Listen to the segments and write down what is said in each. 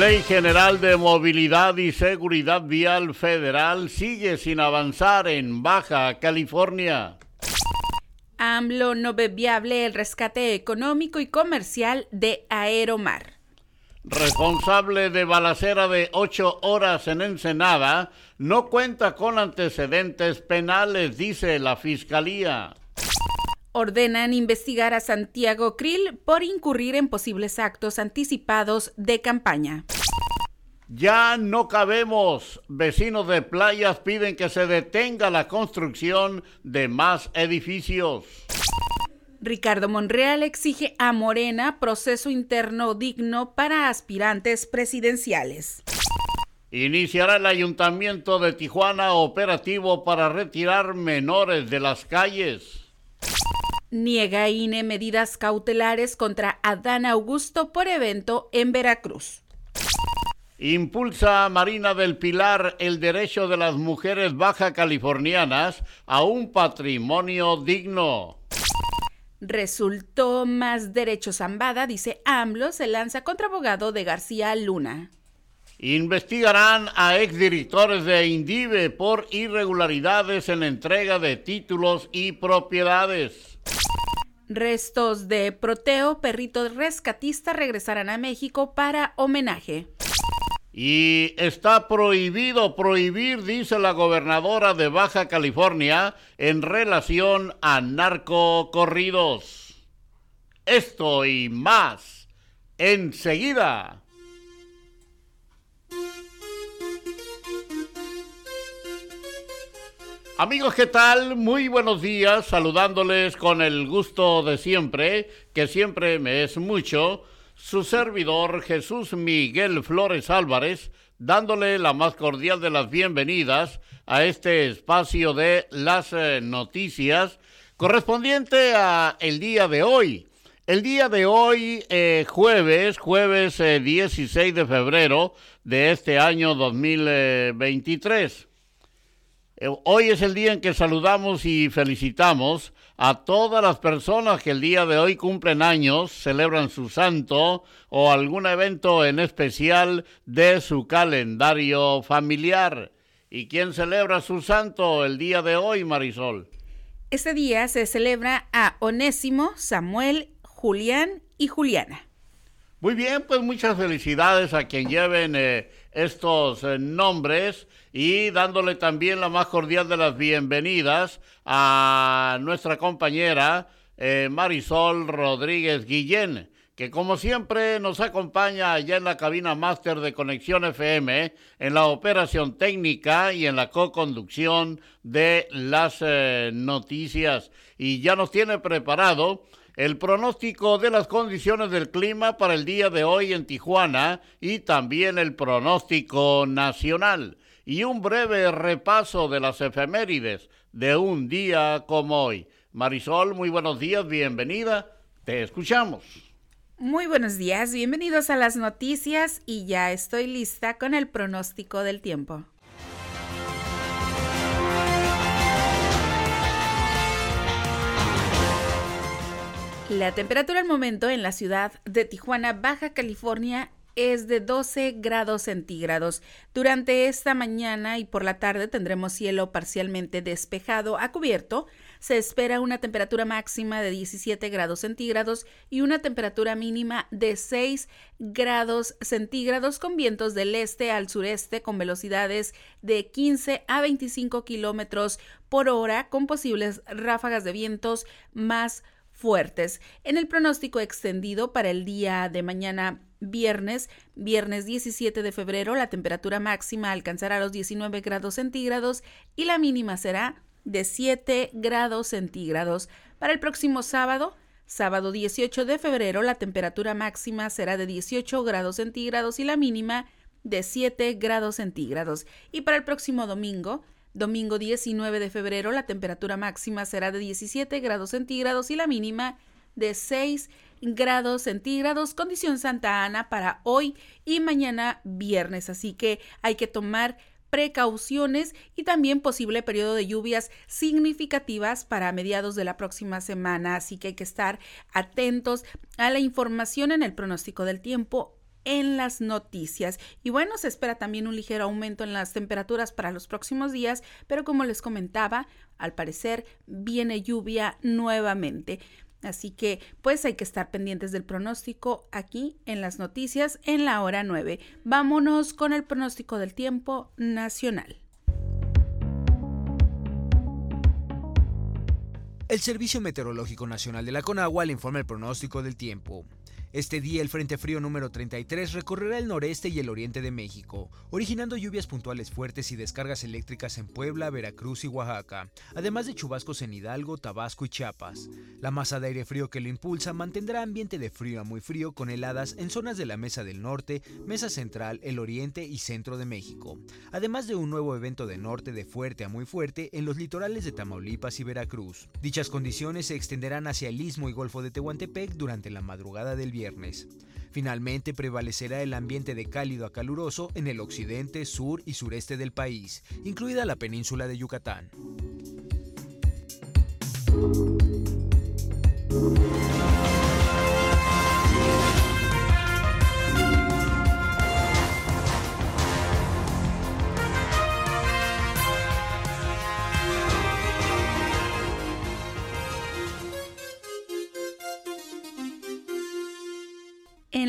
Ley General de Movilidad y Seguridad Vial Federal sigue sin avanzar en Baja California. AMLO no ve viable el rescate económico y comercial de Aeromar. Responsable de balacera de ocho horas en Ensenada, no cuenta con antecedentes penales, dice la Fiscalía ordenan investigar a Santiago Krill por incurrir en posibles actos anticipados de campaña. Ya no cabemos. Vecinos de playas piden que se detenga la construcción de más edificios. Ricardo Monreal exige a Morena proceso interno digno para aspirantes presidenciales. Iniciará el ayuntamiento de Tijuana operativo para retirar menores de las calles. Niega INE medidas cautelares contra Adán Augusto por evento en Veracruz. Impulsa Marina del Pilar el derecho de las mujeres baja californianas a un patrimonio digno. Resultó más derecho zambada, dice AMLO, se lanza contra abogado de García Luna. Investigarán a exdirectores de Indive por irregularidades en entrega de títulos y propiedades. Restos de Proteo, perrito rescatista, regresarán a México para homenaje. Y está prohibido prohibir, dice la gobernadora de Baja California, en relación a narcocorridos. Esto y más, enseguida. Amigos, ¿qué tal? Muy buenos días, saludándoles con el gusto de siempre, que siempre me es mucho, su servidor Jesús Miguel Flores Álvarez, dándole la más cordial de las bienvenidas a este espacio de las eh, noticias correspondiente a el día de hoy. El día de hoy, eh, jueves, jueves 16 eh, de febrero de este año 2023. Eh, hoy es el día en que saludamos y felicitamos a todas las personas que el día de hoy cumplen años, celebran su santo o algún evento en especial de su calendario familiar. ¿Y quién celebra su santo el día de hoy, Marisol? Este día se celebra a Onésimo, Samuel, Julián y Juliana. Muy bien, pues muchas felicidades a quien lleven eh, estos eh, nombres y dándole también la más cordial de las bienvenidas a nuestra compañera eh, Marisol Rodríguez Guillén, que como siempre nos acompaña allá en la cabina máster de Conexión FM, en la operación técnica y en la co-conducción de las noticias. Y ya nos tiene preparado el pronóstico de las condiciones del clima para el día de hoy en Tijuana y también el pronóstico nacional y un breve repaso de las efemérides de un día como hoy. Marisol, muy buenos días, bienvenida, te escuchamos. Muy buenos días, bienvenidos a las noticias y ya estoy lista con el pronóstico del tiempo. La temperatura al momento en la ciudad de Tijuana, Baja California, es de 12 grados centígrados. Durante esta mañana y por la tarde tendremos cielo parcialmente despejado a cubierto. Se espera una temperatura máxima de 17 grados centígrados y una temperatura mínima de 6 grados centígrados con vientos del este al sureste con velocidades de 15 a 25 kilómetros por hora con posibles ráfagas de vientos más. En el pronóstico extendido para el día de mañana viernes, viernes 17 de febrero, la temperatura máxima alcanzará los 19 grados centígrados y la mínima será de 7 grados centígrados. Para el próximo sábado, sábado 18 de febrero, la temperatura máxima será de 18 grados centígrados y la mínima de 7 grados centígrados. Y para el próximo domingo, domingo 19 de febrero, la temperatura máxima será de 17 grados centígrados y la mínima de 6 grados centígrados, condición Santa Ana para hoy y mañana viernes. Así que hay que tomar precauciones y también posible periodo de lluvias significativas para mediados de la próxima semana. Así que hay que estar atentos a la información en el pronóstico del tiempo en las noticias. Y bueno, se espera también un ligero aumento en las temperaturas para los próximos días, pero como les comentaba, al parecer viene lluvia nuevamente. Así que pues hay que estar pendientes del pronóstico aquí en las noticias en la hora 9. Vámonos con el pronóstico del tiempo nacional. El Servicio Meteorológico Nacional de la Conagua le informa el pronóstico del tiempo. Este día el Frente Frío número 33 recorrerá el noreste y el oriente de México, originando lluvias puntuales fuertes y descargas eléctricas en Puebla, Veracruz y Oaxaca, además de chubascos en Hidalgo, Tabasco y Chiapas. La masa de aire frío que lo impulsa mantendrá ambiente de frío a muy frío con heladas en zonas de la Mesa del Norte, Mesa Central, el Oriente y Centro de México, además de un nuevo evento de norte de fuerte a muy fuerte en los litorales de Tamaulipas y Veracruz. Dichas condiciones se extenderán hacia el istmo y Golfo de Tehuantepec durante la madrugada del viernes. Finalmente prevalecerá el ambiente de cálido a caluroso en el occidente, sur y sureste del país, incluida la península de Yucatán.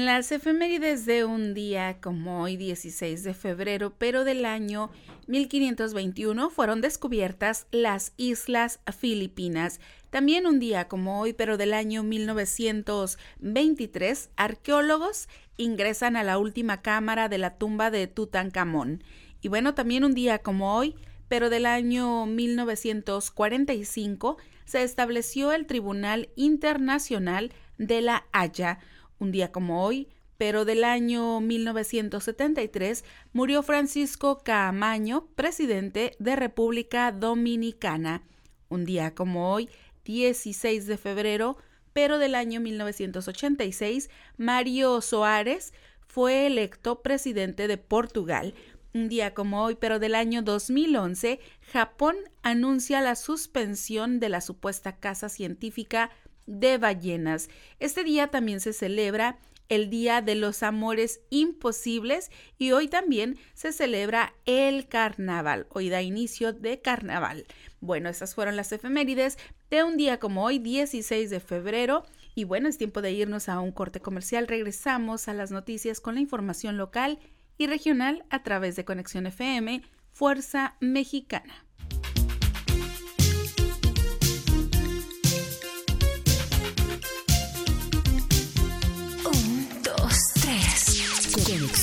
Las efemérides de un día como hoy 16 de febrero, pero del año 1521, fueron descubiertas las Islas Filipinas. También un día como hoy, pero del año 1923, arqueólogos ingresan a la última cámara de la tumba de Tutankamón. Y bueno, también un día como hoy, pero del año 1945, se estableció el Tribunal Internacional de la Haya un día como hoy, pero del año 1973, murió Francisco Caamaño, presidente de República Dominicana. Un día como hoy, 16 de febrero, pero del año 1986, Mario Soares fue electo presidente de Portugal. Un día como hoy, pero del año 2011, Japón anuncia la suspensión de la supuesta casa científica de ballenas. Este día también se celebra el Día de los Amores Imposibles y hoy también se celebra el carnaval. Hoy da inicio de carnaval. Bueno, estas fueron las efemérides de un día como hoy, 16 de febrero. Y bueno, es tiempo de irnos a un corte comercial. Regresamos a las noticias con la información local y regional a través de Conexión FM, Fuerza Mexicana.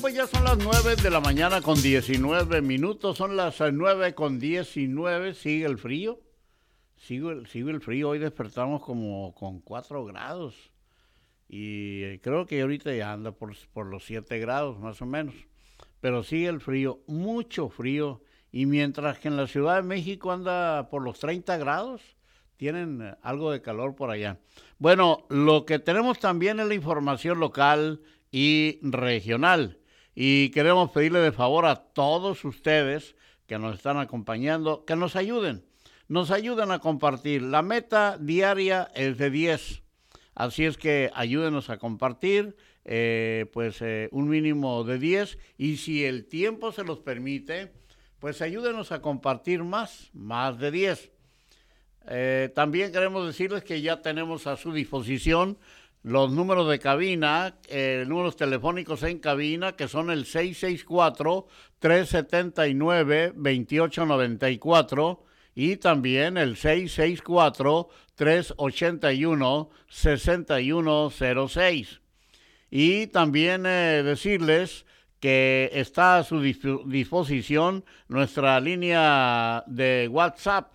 Pues ya son las 9 de la mañana con 19 minutos, son las 9 con 19, sigue el frío, sigue, el- sigue el frío, hoy despertamos como con 4 grados. Y eh, creo que ahorita ya anda por, por los 7 grados más o menos, pero sigue el frío, mucho frío. Y mientras que en la Ciudad de México anda por los 30 grados, tienen eh, algo de calor por allá. Bueno, lo que tenemos también es la información local y regional. Y queremos pedirle de favor a todos ustedes que nos están acompañando que nos ayuden. Nos ayuden a compartir. La meta diaria es de 10. Así es que ayúdenos a compartir, eh, pues eh, un mínimo de 10. Y si el tiempo se los permite, pues ayúdenos a compartir más, más de 10. Eh, también queremos decirles que ya tenemos a su disposición los números de cabina, eh, números telefónicos en cabina, que son el 664-379-2894 y también el 664-381-6106. Y también eh, decirles que está a su disp- disposición nuestra línea de WhatsApp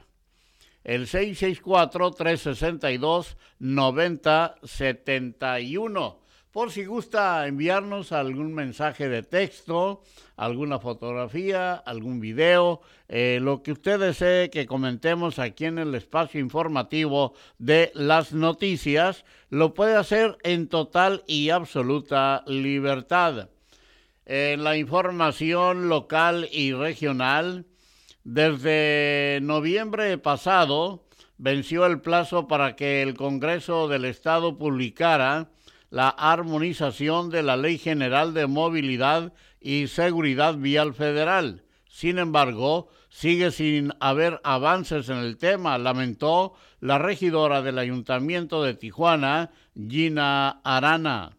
el 664-362-9071. Por si gusta enviarnos algún mensaje de texto, alguna fotografía, algún video, eh, lo que usted desee que comentemos aquí en el espacio informativo de las noticias, lo puede hacer en total y absoluta libertad. En la información local y regional, desde noviembre pasado venció el plazo para que el Congreso del Estado publicara la armonización de la Ley General de Movilidad y Seguridad Vial Federal. Sin embargo, sigue sin haber avances en el tema, lamentó la regidora del Ayuntamiento de Tijuana, Gina Arana.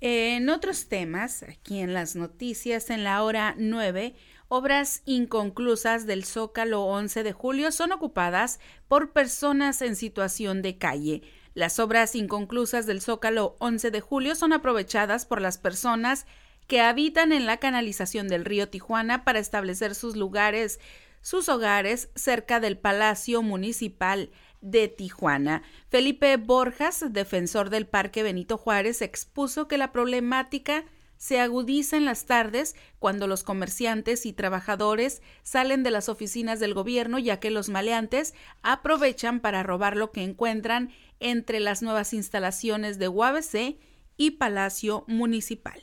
En otros temas, aquí en las noticias, en la hora 9, obras inconclusas del Zócalo 11 de julio son ocupadas por personas en situación de calle. Las obras inconclusas del Zócalo 11 de julio son aprovechadas por las personas que habitan en la canalización del río Tijuana para establecer sus lugares, sus hogares cerca del Palacio Municipal de Tijuana. Felipe Borjas, defensor del Parque Benito Juárez, expuso que la problemática se agudiza en las tardes cuando los comerciantes y trabajadores salen de las oficinas del gobierno ya que los maleantes aprovechan para robar lo que encuentran entre las nuevas instalaciones de UABC y Palacio Municipal.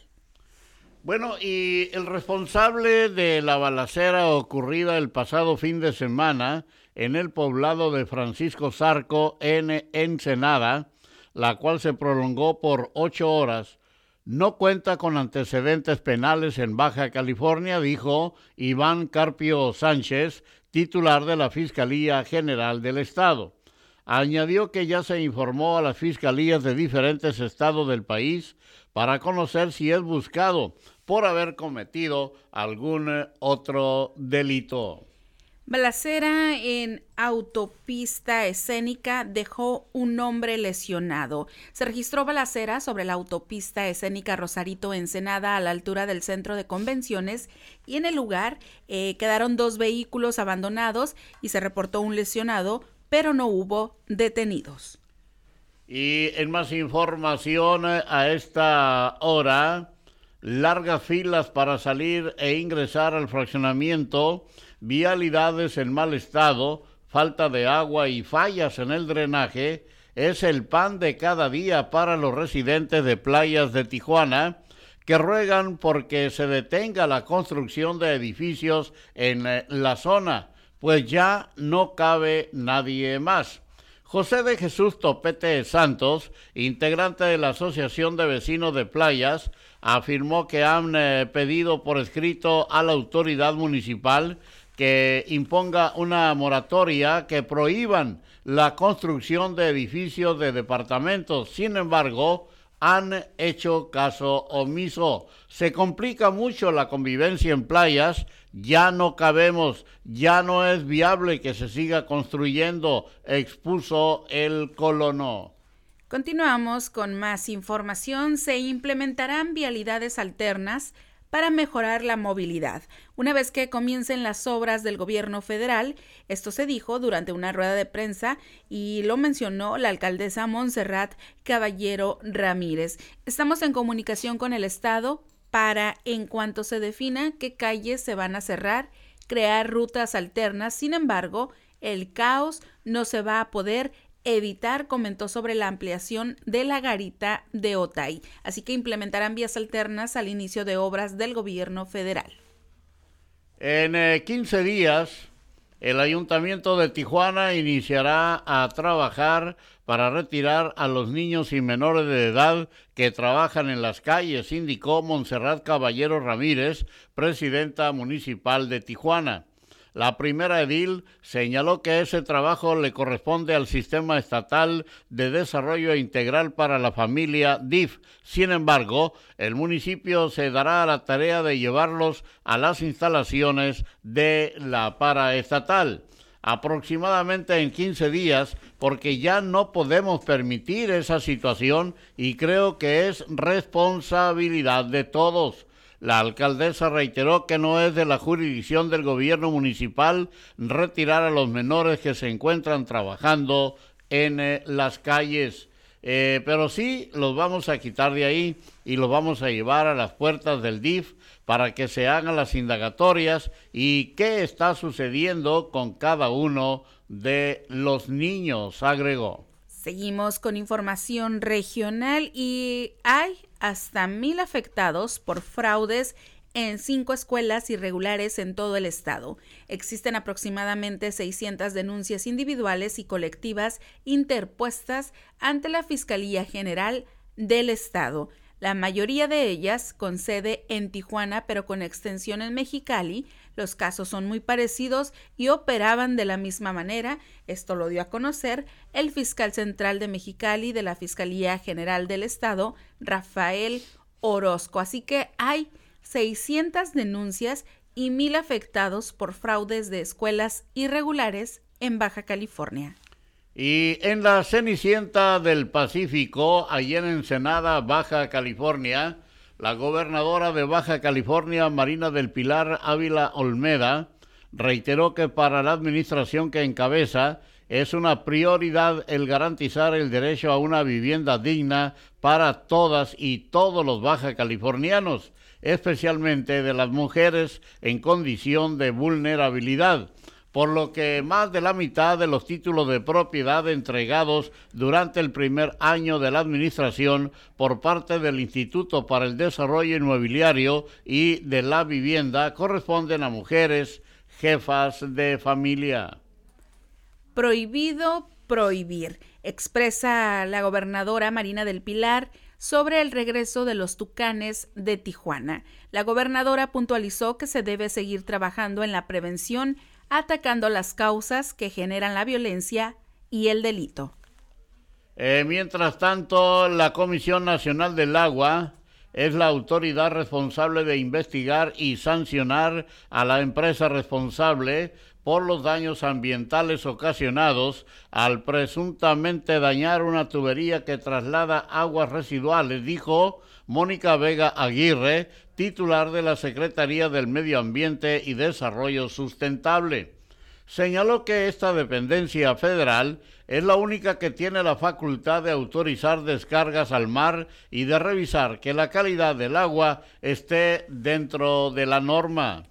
Bueno, y el responsable de la balacera ocurrida el pasado fin de semana en el poblado de Francisco Zarco en Ensenada, la cual se prolongó por ocho horas, no cuenta con antecedentes penales en Baja California, dijo Iván Carpio Sánchez, titular de la Fiscalía General del Estado. Añadió que ya se informó a las fiscalías de diferentes estados del país para conocer si es buscado por haber cometido algún eh, otro delito. Balacera en autopista escénica dejó un hombre lesionado. Se registró balacera sobre la autopista escénica Rosarito Ensenada a la altura del centro de convenciones y en el lugar eh, quedaron dos vehículos abandonados y se reportó un lesionado, pero no hubo detenidos. Y en más información eh, a esta hora, largas filas para salir e ingresar al fraccionamiento, vialidades en mal estado, falta de agua y fallas en el drenaje es el pan de cada día para los residentes de playas de Tijuana que ruegan porque se detenga la construcción de edificios en eh, la zona, pues ya no cabe nadie más. José de Jesús Topete Santos, integrante de la Asociación de Vecinos de Playas, afirmó que han eh, pedido por escrito a la autoridad municipal que imponga una moratoria que prohíban la construcción de edificios de departamentos. Sin embargo, han hecho caso omiso. Se complica mucho la convivencia en playas, ya no cabemos, ya no es viable que se siga construyendo, expuso el colono. Continuamos con más información. Se implementarán vialidades alternas para mejorar la movilidad. Una vez que comiencen las obras del gobierno federal, esto se dijo durante una rueda de prensa y lo mencionó la alcaldesa Montserrat Caballero Ramírez. Estamos en comunicación con el Estado para, en cuanto se defina qué calles se van a cerrar, crear rutas alternas. Sin embargo, el caos no se va a poder evitar, comentó sobre la ampliación de la garita de Otay. Así que implementarán vías alternas al inicio de obras del gobierno federal. En 15 eh, días, el ayuntamiento de Tijuana iniciará a trabajar para retirar a los niños y menores de edad que trabajan en las calles, indicó Montserrat Caballero Ramírez, presidenta municipal de Tijuana. La primera edil señaló que ese trabajo le corresponde al Sistema Estatal de Desarrollo Integral para la Familia DIF. Sin embargo, el municipio se dará a la tarea de llevarlos a las instalaciones de la paraestatal aproximadamente en 15 días porque ya no podemos permitir esa situación y creo que es responsabilidad de todos. La alcaldesa reiteró que no es de la jurisdicción del gobierno municipal retirar a los menores que se encuentran trabajando en eh, las calles. Eh, pero sí los vamos a quitar de ahí y los vamos a llevar a las puertas del DIF para que se hagan las indagatorias y qué está sucediendo con cada uno de los niños, agregó. Seguimos con información regional y hay hasta mil afectados por fraudes en cinco escuelas irregulares en todo el estado. Existen aproximadamente 600 denuncias individuales y colectivas interpuestas ante la Fiscalía General del Estado. La mayoría de ellas con sede en Tijuana, pero con extensión en Mexicali. Los casos son muy parecidos y operaban de la misma manera. Esto lo dio a conocer el fiscal central de Mexicali de la Fiscalía General del Estado, Rafael Orozco. Así que hay 600 denuncias y mil afectados por fraudes de escuelas irregulares en Baja California. Y en la Cenicienta del Pacífico, allí en Ensenada, Baja California, la gobernadora de Baja California, Marina del Pilar Ávila Olmeda, reiteró que para la administración que encabeza es una prioridad el garantizar el derecho a una vivienda digna para todas y todos los baja californianos, especialmente de las mujeres en condición de vulnerabilidad por lo que más de la mitad de los títulos de propiedad entregados durante el primer año de la administración por parte del Instituto para el Desarrollo Inmobiliario y de la Vivienda corresponden a mujeres jefas de familia. Prohibido prohibir, expresa la gobernadora Marina del Pilar sobre el regreso de los tucanes de Tijuana. La gobernadora puntualizó que se debe seguir trabajando en la prevención atacando las causas que generan la violencia y el delito. Eh, mientras tanto, la Comisión Nacional del Agua es la autoridad responsable de investigar y sancionar a la empresa responsable por los daños ambientales ocasionados al presuntamente dañar una tubería que traslada aguas residuales, dijo Mónica Vega Aguirre, titular de la Secretaría del Medio Ambiente y Desarrollo Sustentable. Señaló que esta dependencia federal es la única que tiene la facultad de autorizar descargas al mar y de revisar que la calidad del agua esté dentro de la norma.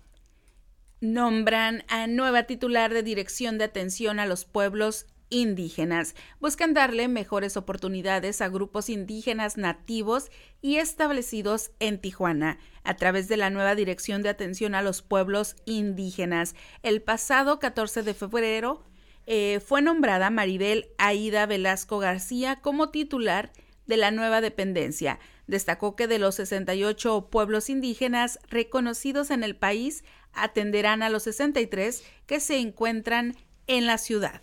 Nombran a nueva titular de Dirección de Atención a los Pueblos indígenas. Buscan darle mejores oportunidades a grupos indígenas nativos y establecidos en Tijuana a través de la nueva Dirección de Atención a los Pueblos Indígenas. El pasado 14 de febrero eh, fue nombrada Maribel Aida Velasco García como titular de la nueva dependencia. Destacó que de los 68 pueblos indígenas reconocidos en el país, atenderán a los 63 que se encuentran en la ciudad.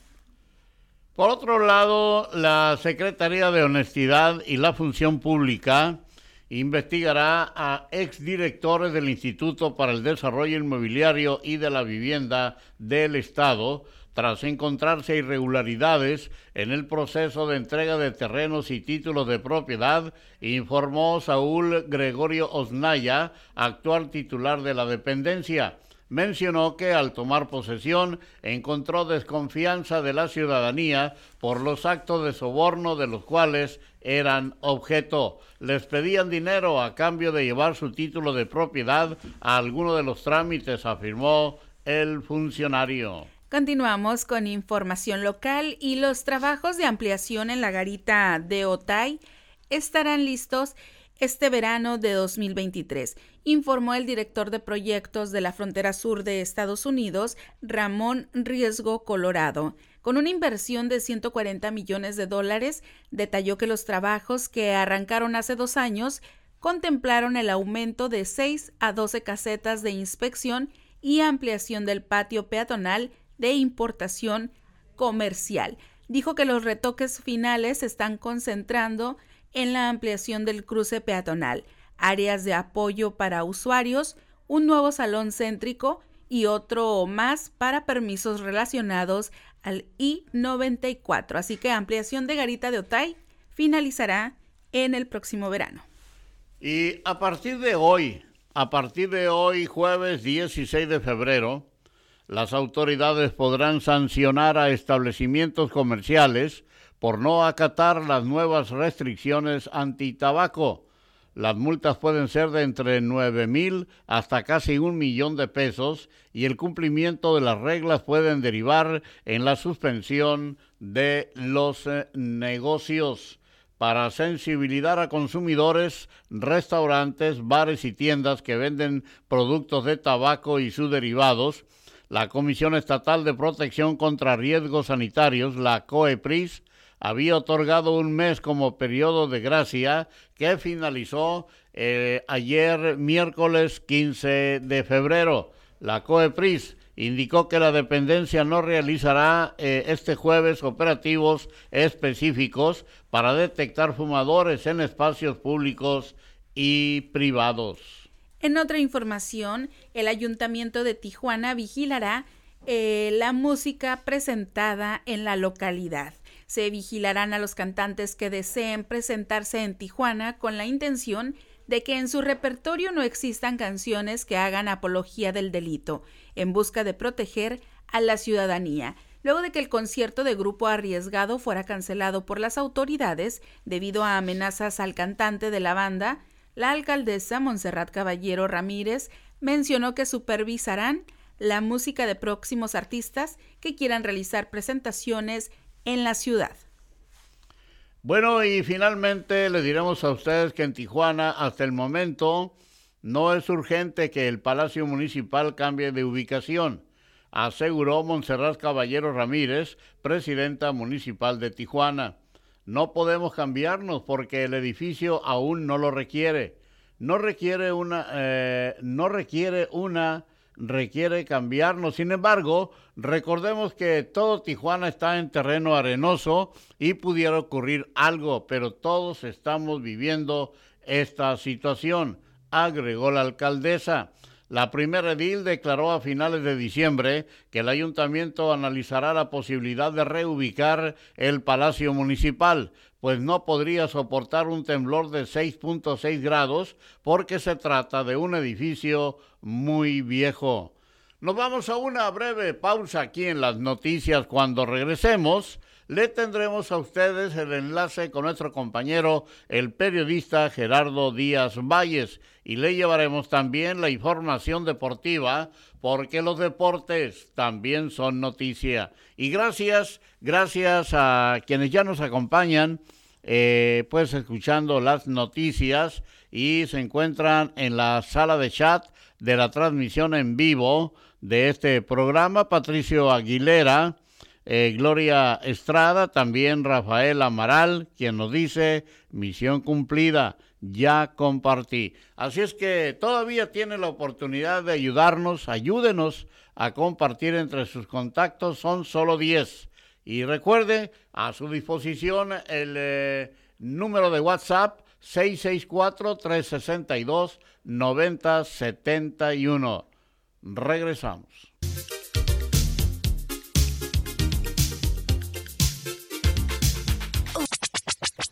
Por otro lado, la Secretaría de Honestidad y la Función Pública investigará a exdirectores del Instituto para el Desarrollo Inmobiliario y de la Vivienda del Estado tras encontrarse irregularidades en el proceso de entrega de terrenos y títulos de propiedad, informó Saúl Gregorio Osnaya, actual titular de la dependencia. Mencionó que al tomar posesión encontró desconfianza de la ciudadanía por los actos de soborno de los cuales eran objeto. Les pedían dinero a cambio de llevar su título de propiedad a alguno de los trámites, afirmó el funcionario. Continuamos con información local y los trabajos de ampliación en la garita de Otay estarán listos este verano de 2023, informó el director de proyectos de la frontera sur de Estados Unidos, Ramón Riesgo Colorado. Con una inversión de 140 millones de dólares, detalló que los trabajos que arrancaron hace dos años contemplaron el aumento de 6 a 12 casetas de inspección y ampliación del patio peatonal de importación comercial. Dijo que los retoques finales se están concentrando en la ampliación del cruce peatonal, áreas de apoyo para usuarios, un nuevo salón céntrico y otro más para permisos relacionados al I-94. Así que ampliación de Garita de Otay finalizará en el próximo verano. Y a partir de hoy, a partir de hoy, jueves 16 de febrero, las autoridades podrán sancionar a establecimientos comerciales por no acatar las nuevas restricciones anti-tabaco. Las multas pueden ser de entre 9 mil hasta casi un millón de pesos y el cumplimiento de las reglas pueden derivar en la suspensión de los eh, negocios. Para sensibilizar a consumidores, restaurantes, bares y tiendas que venden productos de tabaco y sus derivados, la Comisión Estatal de Protección contra Riesgos Sanitarios, la COEPRIS, había otorgado un mes como periodo de gracia que finalizó eh, ayer miércoles 15 de febrero. La COEPRIS indicó que la dependencia no realizará eh, este jueves operativos específicos para detectar fumadores en espacios públicos y privados. En otra información, el Ayuntamiento de Tijuana vigilará eh, la música presentada en la localidad. Se vigilarán a los cantantes que deseen presentarse en Tijuana con la intención de que en su repertorio no existan canciones que hagan apología del delito, en busca de proteger a la ciudadanía. Luego de que el concierto de grupo arriesgado fuera cancelado por las autoridades debido a amenazas al cantante de la banda, la alcaldesa Montserrat Caballero Ramírez mencionó que supervisarán la música de próximos artistas que quieran realizar presentaciones en la ciudad. Bueno, y finalmente le diremos a ustedes que en Tijuana hasta el momento no es urgente que el Palacio Municipal cambie de ubicación, aseguró Montserrat Caballero Ramírez, presidenta municipal de Tijuana. No podemos cambiarnos porque el edificio aún no lo requiere. No requiere una, eh, no requiere una, requiere cambiarnos. Sin embargo, recordemos que todo Tijuana está en terreno arenoso y pudiera ocurrir algo, pero todos estamos viviendo esta situación, agregó la alcaldesa. La primera edil declaró a finales de diciembre que el ayuntamiento analizará la posibilidad de reubicar el Palacio Municipal, pues no podría soportar un temblor de 6.6 grados porque se trata de un edificio muy viejo. Nos vamos a una breve pausa aquí en las noticias. Cuando regresemos, le tendremos a ustedes el enlace con nuestro compañero, el periodista Gerardo Díaz Valles, y le llevaremos también la información deportiva, porque los deportes también son noticia. Y gracias, gracias a quienes ya nos acompañan, eh, pues escuchando las noticias y se encuentran en la sala de chat de la transmisión en vivo de este programa, Patricio Aguilera, eh, Gloria Estrada, también Rafael Amaral, quien nos dice, misión cumplida, ya compartí. Así es que todavía tiene la oportunidad de ayudarnos, ayúdenos a compartir entre sus contactos, son solo 10. Y recuerde, a su disposición el eh, número de WhatsApp 664-362-9071. Regresamos.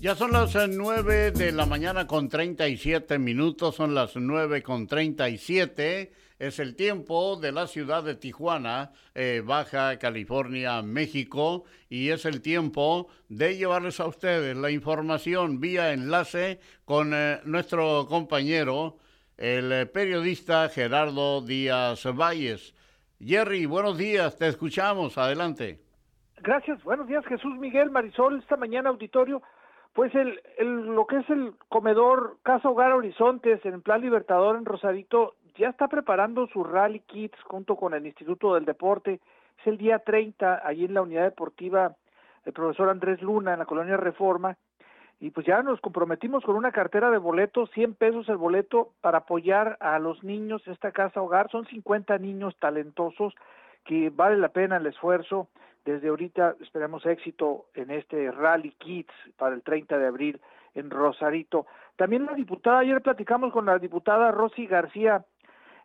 Ya son las 9 eh, de la mañana con 37 minutos, son las 9 con 37 es el tiempo de la ciudad de Tijuana, eh, Baja California, México, y es el tiempo de llevarles a ustedes la información vía enlace con eh, nuestro compañero, el periodista Gerardo Díaz Valles. Jerry, buenos días, te escuchamos, adelante. Gracias, buenos días Jesús Miguel Marisol, esta mañana auditorio. Pues el, el, lo que es el comedor Casa Hogar Horizontes en Plan Libertador en Rosarito ya está preparando su Rally Kids junto con el Instituto del Deporte. Es el día 30, allí en la unidad deportiva el profesor Andrés Luna, en la colonia Reforma. Y pues ya nos comprometimos con una cartera de boletos, 100 pesos el boleto para apoyar a los niños esta casa hogar. Son 50 niños talentosos que vale la pena el esfuerzo. Desde ahorita esperamos éxito en este Rally Kids para el 30 de abril en Rosarito. También la diputada, ayer platicamos con la diputada Rosy García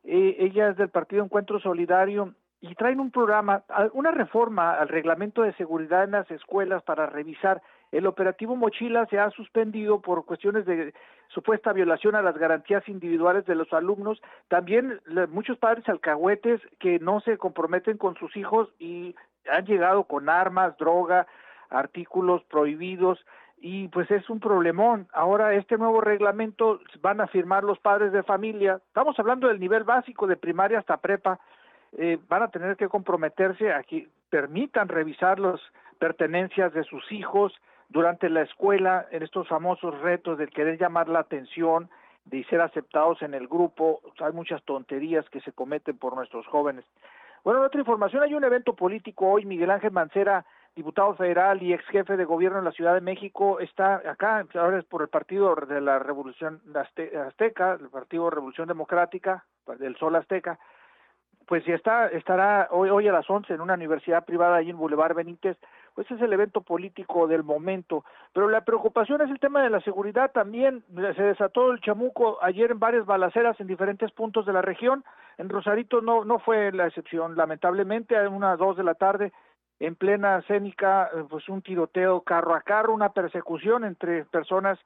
eh, ella es del Partido Encuentro Solidario y traen un programa, una reforma al reglamento de seguridad en las escuelas para revisar. El operativo Mochila se ha suspendido por cuestiones de supuesta violación a las garantías individuales de los alumnos. También muchos padres alcahuetes que no se comprometen con sus hijos y han llegado con armas, droga, artículos prohibidos y pues es un problemón. Ahora este nuevo reglamento van a firmar los padres de familia, estamos hablando del nivel básico de primaria hasta prepa, eh, van a tener que comprometerse a que permitan revisar las pertenencias de sus hijos durante la escuela en estos famosos retos de querer llamar la atención, de ser aceptados en el grupo, hay muchas tonterías que se cometen por nuestros jóvenes. Bueno, otra información, hay un evento político hoy, Miguel Ángel Mancera diputado federal y ex jefe de gobierno en la Ciudad de México, está acá, ahora es por el Partido de la Revolución Azteca, el Partido Revolución Democrática, del Sol Azteca, pues ya está, estará hoy, hoy a las 11 en una universidad privada ahí en Boulevard Benítez, pues es el evento político del momento, pero la preocupación es el tema de la seguridad también, se desató el chamuco ayer en varias balaceras en diferentes puntos de la región, en Rosarito no, no fue la excepción, lamentablemente a unas dos de la tarde en plena escénica, pues un tiroteo carro a carro, una persecución entre personas,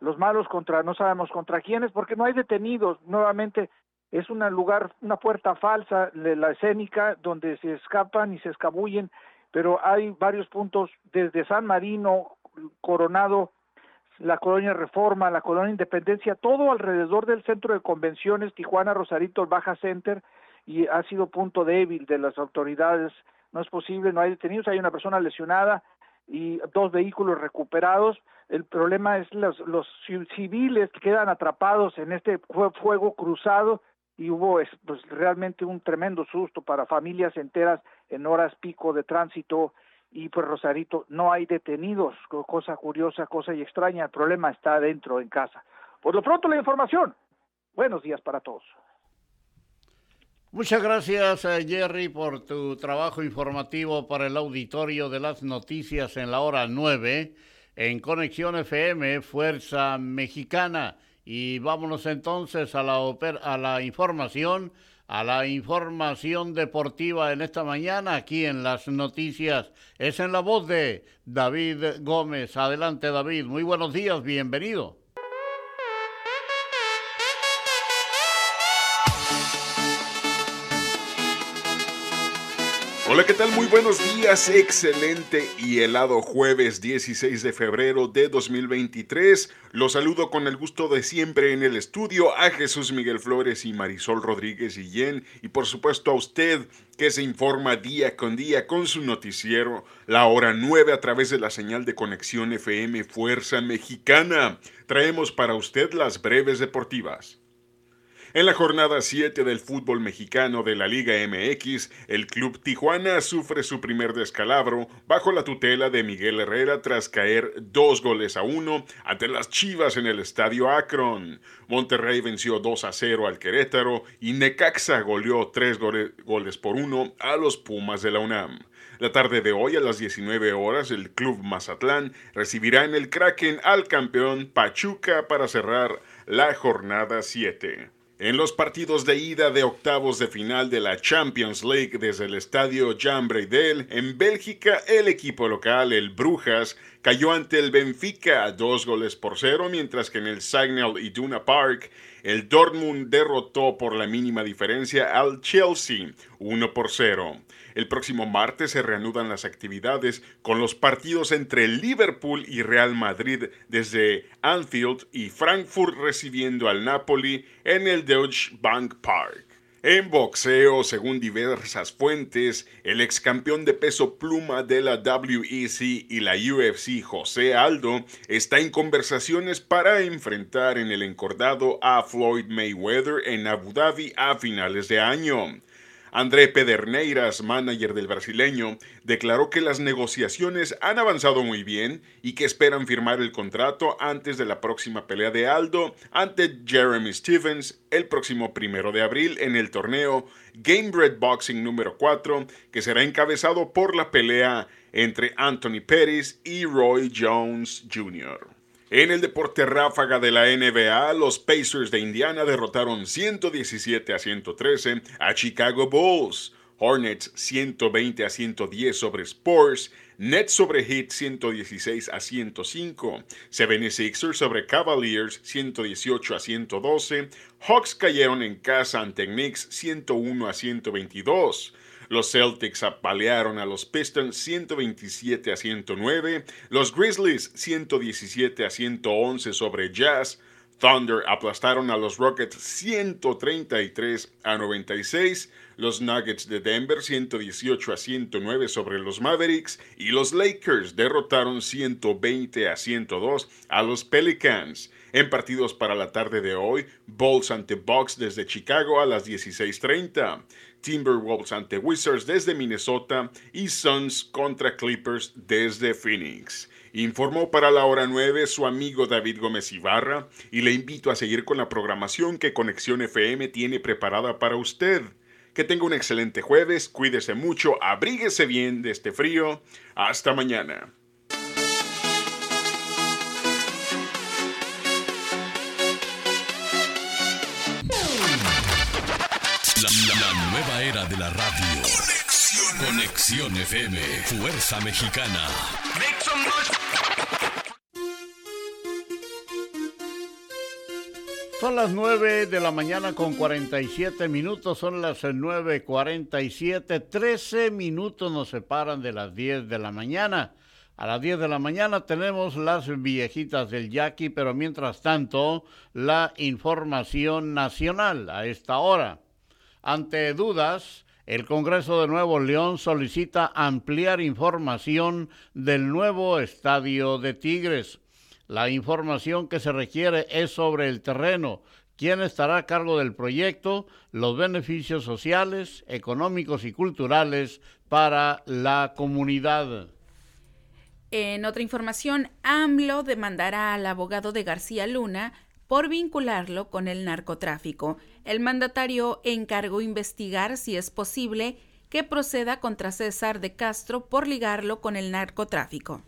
los malos contra, no sabemos contra quiénes, porque no hay detenidos, nuevamente es un lugar, una puerta falsa de la escénica donde se escapan y se escabullen, pero hay varios puntos desde San Marino, Coronado, la colonia Reforma, la colonia Independencia, todo alrededor del centro de convenciones Tijuana, Rosarito, Baja Center, y ha sido punto débil de las autoridades no es posible, no hay detenidos, hay una persona lesionada y dos vehículos recuperados. El problema es los, los civiles que quedan atrapados en este fuego cruzado y hubo pues, realmente un tremendo susto para familias enteras en horas pico de tránsito y pues Rosarito no hay detenidos, cosa curiosa, cosa y extraña, el problema está dentro en casa. Por lo pronto la información. Buenos días para todos. Muchas gracias, eh, Jerry, por tu trabajo informativo para el auditorio de las noticias en la hora 9 en Conexión FM, Fuerza Mexicana. Y vámonos entonces a la, a la información, a la información deportiva en esta mañana, aquí en las noticias. Es en la voz de David Gómez. Adelante, David. Muy buenos días, bienvenido. Hola, ¿qué tal? Muy buenos días. Excelente y helado jueves 16 de febrero de 2023. Los saludo con el gusto de siempre en el estudio a Jesús Miguel Flores y Marisol Rodríguez Guillén y por supuesto a usted que se informa día con día con su noticiero La Hora 9 a través de la señal de conexión FM Fuerza Mexicana. Traemos para usted las breves deportivas. En la jornada 7 del fútbol mexicano de la Liga MX, el Club Tijuana sufre su primer descalabro bajo la tutela de Miguel Herrera tras caer dos goles a uno ante las Chivas en el Estadio Akron. Monterrey venció 2 a 0 al Querétaro y Necaxa goleó 3 goles por uno a los Pumas de la UNAM. La tarde de hoy a las 19 horas el Club Mazatlán recibirá en el Kraken al campeón Pachuca para cerrar la jornada 7. En los partidos de ida de octavos de final de la Champions League desde el estadio Jean Breidel en Bélgica, el equipo local, el Brujas, cayó ante el Benfica a dos goles por cero, mientras que en el Signal Iduna Park, el Dortmund derrotó por la mínima diferencia al Chelsea, 1 por 0. El próximo martes se reanudan las actividades con los partidos entre Liverpool y Real Madrid desde Anfield y Frankfurt recibiendo al Napoli en el Deutsche Bank Park. En boxeo, según diversas fuentes, el ex campeón de peso pluma de la WEC y la UFC, José Aldo, está en conversaciones para enfrentar en el encordado a Floyd Mayweather en Abu Dhabi a finales de año. André Pederneiras, manager del brasileño, declaró que las negociaciones han avanzado muy bien y que esperan firmar el contrato antes de la próxima pelea de Aldo ante Jeremy Stevens el próximo primero de abril en el torneo Gamebred Boxing número 4, que será encabezado por la pelea entre Anthony Pettis y Roy Jones Jr. En el deporte ráfaga de la NBA, los Pacers de Indiana derrotaron 117 a 113 a Chicago Bulls. Hornets 120 a 110 sobre Spurs, Nets sobre Heat 116 a 105, 76ers sobre Cavaliers 118 a 112, Hawks cayeron en casa ante Knicks 101 a 122. Los Celtics apalearon a los Pistons 127 a 109, los Grizzlies 117 a 111 sobre Jazz, Thunder aplastaron a los Rockets 133 a 96, los Nuggets de Denver 118 a 109 sobre los Mavericks y los Lakers derrotaron 120 a 102 a los Pelicans. En partidos para la tarde de hoy, Bulls ante Bucks desde Chicago a las 16:30. Timberwolves ante Wizards desde Minnesota y Suns contra Clippers desde Phoenix. Informó para la hora 9 su amigo David Gómez Ibarra y le invito a seguir con la programación que Conexión FM tiene preparada para usted. Que tenga un excelente jueves, cuídese mucho, abríguese bien de este frío. Hasta mañana. De la radio. Conexión. FM. Fuerza Mexicana. Son las 9 de la mañana con 47 minutos, son las 9.47, 13 minutos nos separan de las 10 de la mañana. A las 10 de la mañana tenemos las viejitas del Yaqui, pero mientras tanto, la información nacional a esta hora. Ante dudas, el Congreso de Nuevo León solicita ampliar información del nuevo estadio de Tigres. La información que se requiere es sobre el terreno, quién estará a cargo del proyecto, los beneficios sociales, económicos y culturales para la comunidad. En otra información, AMLO demandará al abogado de García Luna por vincularlo con el narcotráfico. El mandatario encargó investigar si es posible que proceda contra César de Castro por ligarlo con el narcotráfico.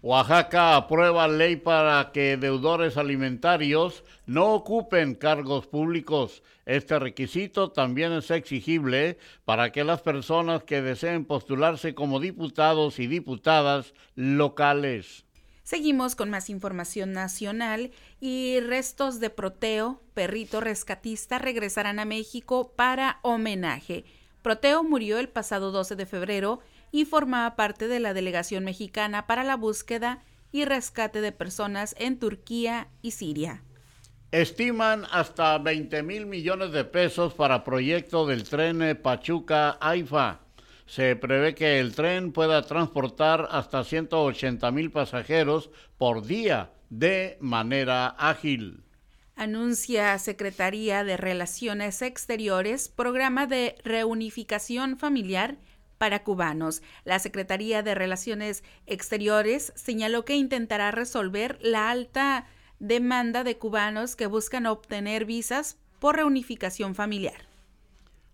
Oaxaca aprueba ley para que deudores alimentarios no ocupen cargos públicos. Este requisito también es exigible para que las personas que deseen postularse como diputados y diputadas locales. Seguimos con más información nacional y restos de Proteo, perrito rescatista, regresarán a México para homenaje. Proteo murió el pasado 12 de febrero y formaba parte de la delegación mexicana para la búsqueda y rescate de personas en Turquía y Siria. Estiman hasta 20 mil millones de pesos para proyecto del tren Pachuca-AIFA se prevé que el tren pueda transportar hasta 180 mil pasajeros por día de manera ágil. anuncia Secretaría de Relaciones Exteriores programa de reunificación familiar para cubanos. La Secretaría de Relaciones Exteriores señaló que intentará resolver la alta demanda de cubanos que buscan obtener visas por reunificación familiar.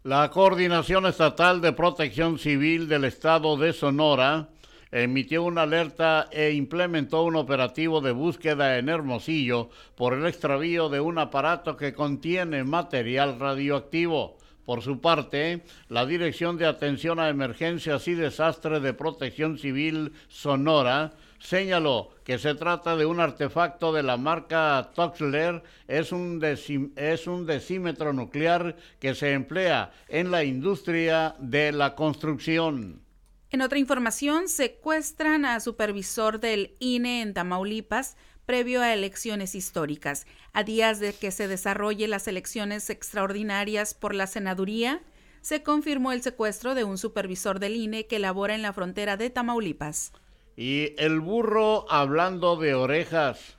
La Coordinación Estatal de Protección Civil del Estado de Sonora emitió una alerta e implementó un operativo de búsqueda en Hermosillo por el extravío de un aparato que contiene material radioactivo. Por su parte, la Dirección de Atención a Emergencias y Desastres de Protección Civil Sonora señaló que se trata de un artefacto de la marca Toxler, es un, es un decímetro nuclear que se emplea en la industria de la construcción. En otra información, secuestran a supervisor del INE en Tamaulipas previo a elecciones históricas. A días de que se desarrolle las elecciones extraordinarias por la senaduría, se confirmó el secuestro de un supervisor del INE que labora en la frontera de Tamaulipas. Y el burro hablando de orejas.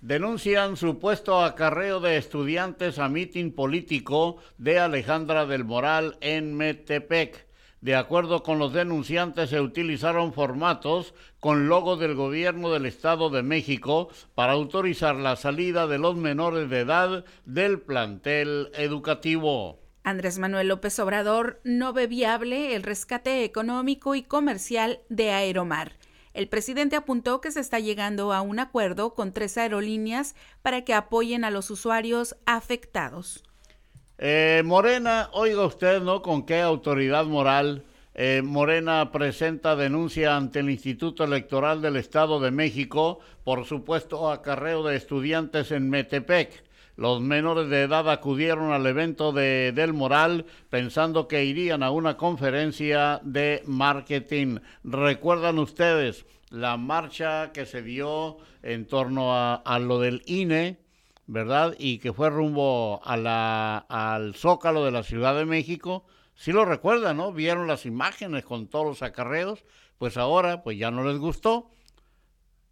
Denuncian supuesto acarreo de estudiantes a mitin político de Alejandra del Moral en Metepec. De acuerdo con los denunciantes, se utilizaron formatos con logo del gobierno del Estado de México para autorizar la salida de los menores de edad del plantel educativo. Andrés Manuel López Obrador no ve viable el rescate económico y comercial de Aeromar. El presidente apuntó que se está llegando a un acuerdo con tres aerolíneas para que apoyen a los usuarios afectados. Eh, Morena, oiga usted, ¿no? ¿Con qué autoridad moral eh, Morena presenta denuncia ante el Instituto Electoral del Estado de México por supuesto acarreo de estudiantes en Metepec? Los menores de edad acudieron al evento de Del Moral pensando que irían a una conferencia de marketing. ¿Recuerdan ustedes la marcha que se dio en torno a, a lo del INE? ¿Verdad? Y que fue rumbo al Zócalo de la Ciudad de México. Si lo recuerdan, ¿no? Vieron las imágenes con todos los acarreos, pues ahora pues ya no les gustó.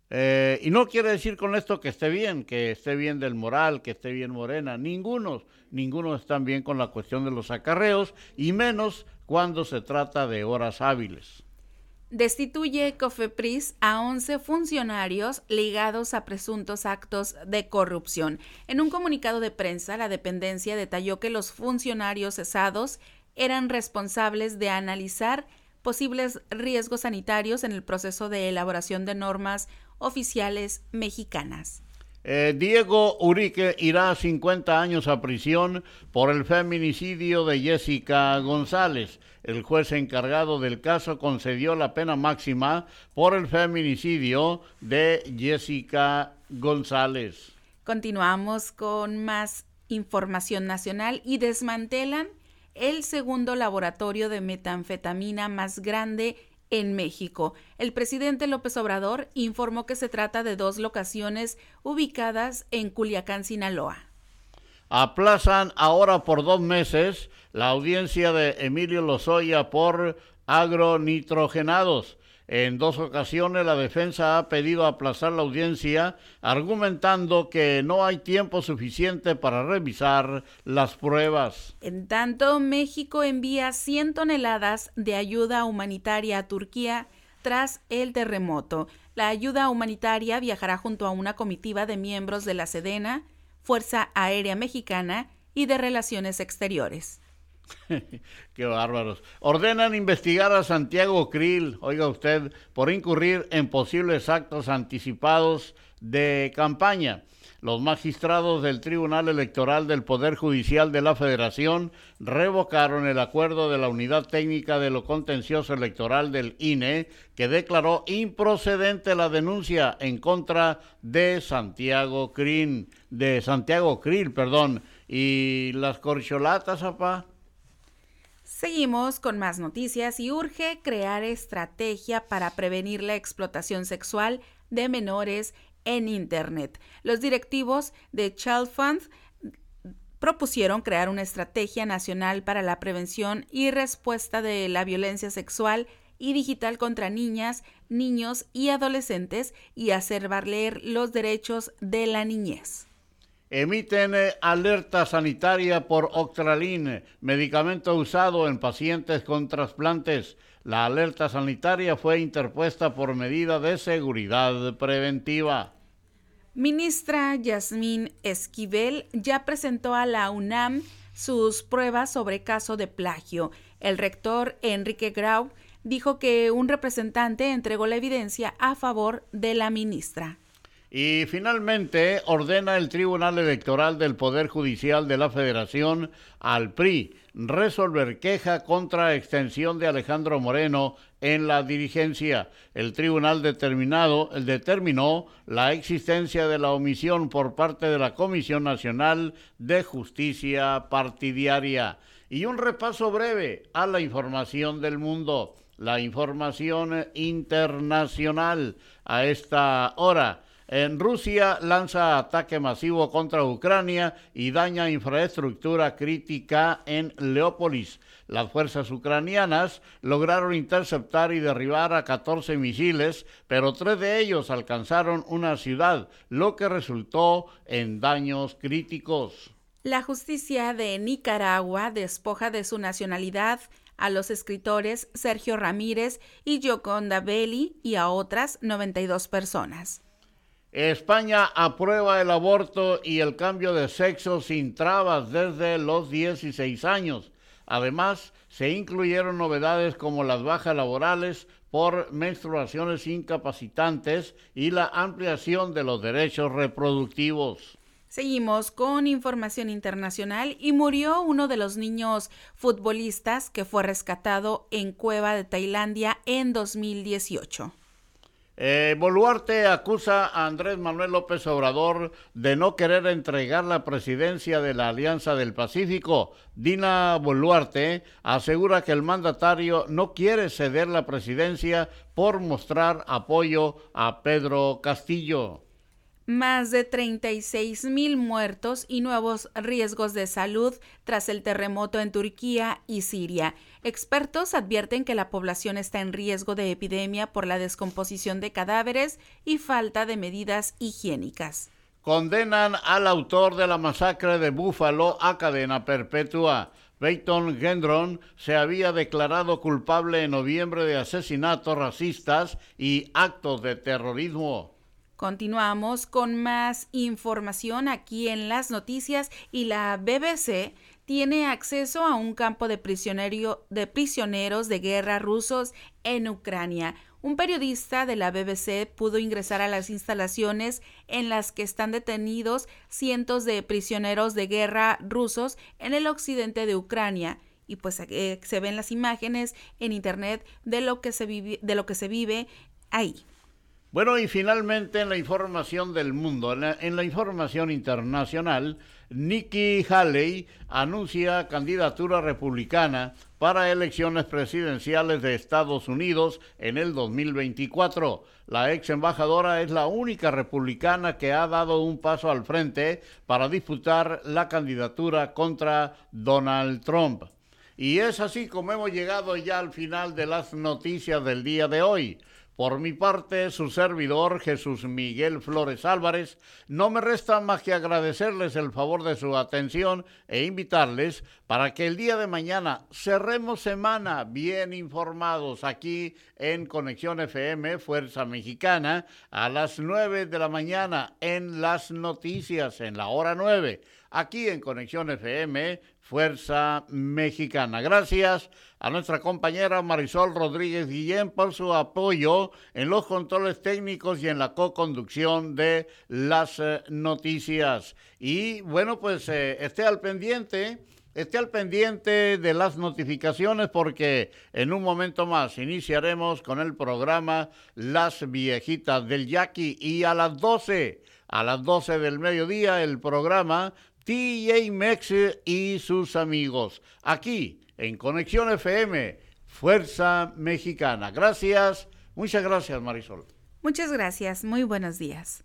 Eh, y no quiere decir con esto que esté bien, que esté bien del moral, que esté bien Morena. Ninguno, ninguno están bien con la cuestión de los acarreos y menos cuando se trata de horas hábiles destituye Cofepris a 11 funcionarios ligados a presuntos actos de corrupción. En un comunicado de prensa, la dependencia detalló que los funcionarios cesados eran responsables de analizar posibles riesgos sanitarios en el proceso de elaboración de normas oficiales mexicanas. Eh, Diego Urique irá 50 años a prisión por el feminicidio de Jessica González. El juez encargado del caso concedió la pena máxima por el feminicidio de Jessica González. Continuamos con más información nacional y desmantelan el segundo laboratorio de metanfetamina más grande en México. El presidente López Obrador informó que se trata de dos locaciones ubicadas en Culiacán, Sinaloa. Aplazan ahora por dos meses la audiencia de Emilio Lozoya por agronitrogenados. En dos ocasiones la defensa ha pedido aplazar la audiencia argumentando que no hay tiempo suficiente para revisar las pruebas. En tanto, México envía 100 toneladas de ayuda humanitaria a Turquía tras el terremoto. La ayuda humanitaria viajará junto a una comitiva de miembros de la Sedena, Fuerza Aérea Mexicana y de Relaciones Exteriores. Qué bárbaros. Ordenan investigar a Santiago Krill, oiga usted, por incurrir en posibles actos anticipados de campaña. Los magistrados del Tribunal Electoral del Poder Judicial de la Federación revocaron el acuerdo de la Unidad Técnica de lo Contencioso Electoral del INE que declaró improcedente la denuncia en contra de Santiago Krill, de Santiago Krill, perdón, y las corcholatas, apá. Seguimos con más noticias y urge crear estrategia para prevenir la explotación sexual de menores en Internet. Los directivos de Child Fund propusieron crear una estrategia nacional para la prevención y respuesta de la violencia sexual y digital contra niñas, niños y adolescentes y hacer valer los derechos de la niñez. Emiten eh, alerta sanitaria por Octralin, medicamento usado en pacientes con trasplantes. La alerta sanitaria fue interpuesta por medida de seguridad preventiva. Ministra Yasmín Esquivel ya presentó a la UNAM sus pruebas sobre caso de plagio. El rector Enrique Grau dijo que un representante entregó la evidencia a favor de la ministra. Y finalmente ordena el Tribunal Electoral del Poder Judicial de la Federación al PRI resolver queja contra extensión de Alejandro Moreno en la dirigencia. El tribunal determinado, determinó la existencia de la omisión por parte de la Comisión Nacional de Justicia Partidaria. Y un repaso breve a la información del mundo, la información internacional a esta hora. En Rusia lanza ataque masivo contra Ucrania y daña infraestructura crítica en Leópolis. Las fuerzas ucranianas lograron interceptar y derribar a 14 misiles, pero tres de ellos alcanzaron una ciudad, lo que resultó en daños críticos. La justicia de Nicaragua despoja de su nacionalidad a los escritores Sergio Ramírez y Gioconda Belli y a otras 92 personas. España aprueba el aborto y el cambio de sexo sin trabas desde los 16 años. Además, se incluyeron novedades como las bajas laborales por menstruaciones incapacitantes y la ampliación de los derechos reproductivos. Seguimos con información internacional y murió uno de los niños futbolistas que fue rescatado en Cueva de Tailandia en 2018. Eh, Boluarte acusa a Andrés Manuel López Obrador de no querer entregar la presidencia de la Alianza del Pacífico. Dina Boluarte asegura que el mandatario no quiere ceder la presidencia por mostrar apoyo a Pedro Castillo más de 36 mil muertos y nuevos riesgos de salud tras el terremoto en Turquía y Siria. Expertos advierten que la población está en riesgo de epidemia por la descomposición de cadáveres y falta de medidas higiénicas. Condenan al autor de la masacre de Búfalo a cadena perpetua. Peyton Gendron se había declarado culpable en noviembre de asesinatos racistas y actos de terrorismo. Continuamos con más información aquí en las noticias y la BBC tiene acceso a un campo de, prisioneros de guerra rusos en Ucrania. Un periodista de la BBC pudo ingresar a las instalaciones en las que están detenidos cientos de prisioneros de guerra rusos en el occidente de Ucrania y pues eh, se ven las imágenes en internet de lo que se vive, de lo que se vive ahí. Bueno, y finalmente en la información del mundo, en la, información internacional, Nikki Haley anuncia candidatura republicana para elecciones presidenciales de Estados Unidos en el 2024. La ex embajadora es la única republicana que ha dado un paso al frente para disputar la candidatura contra Donald Trump. Y es así como hemos llegado ya al final de las noticias del día de hoy. Por mi parte, su servidor Jesús Miguel Flores Álvarez, no me resta más que agradecerles el favor de su atención e invitarles para que el día de mañana cerremos semana bien informados aquí en Conexión FM Fuerza Mexicana a las 9 de la mañana en las noticias en la hora 9 aquí en Conexión FM Fuerza Mexicana. Gracias a nuestra compañera Marisol Rodríguez Guillén por su apoyo en los controles técnicos y en la co-conducción de las noticias. Y bueno, pues eh, esté al pendiente. Esté al pendiente de las notificaciones porque en un momento más iniciaremos con el programa Las Viejitas del Yaqui y a las 12, a las 12 del mediodía el programa TJ Mex y sus amigos, aquí en Conexión FM, Fuerza Mexicana. Gracias, muchas gracias Marisol. Muchas gracias, muy buenos días.